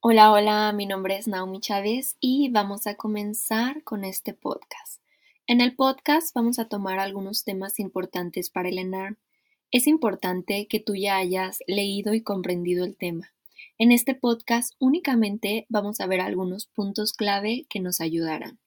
Hola, hola, mi nombre es Naomi Chávez y vamos a comenzar con este podcast. En el podcast vamos a tomar algunos temas importantes para el ENARM. Es importante que tú ya hayas leído y comprendido el tema. En este podcast únicamente vamos a ver algunos puntos clave que nos ayudarán.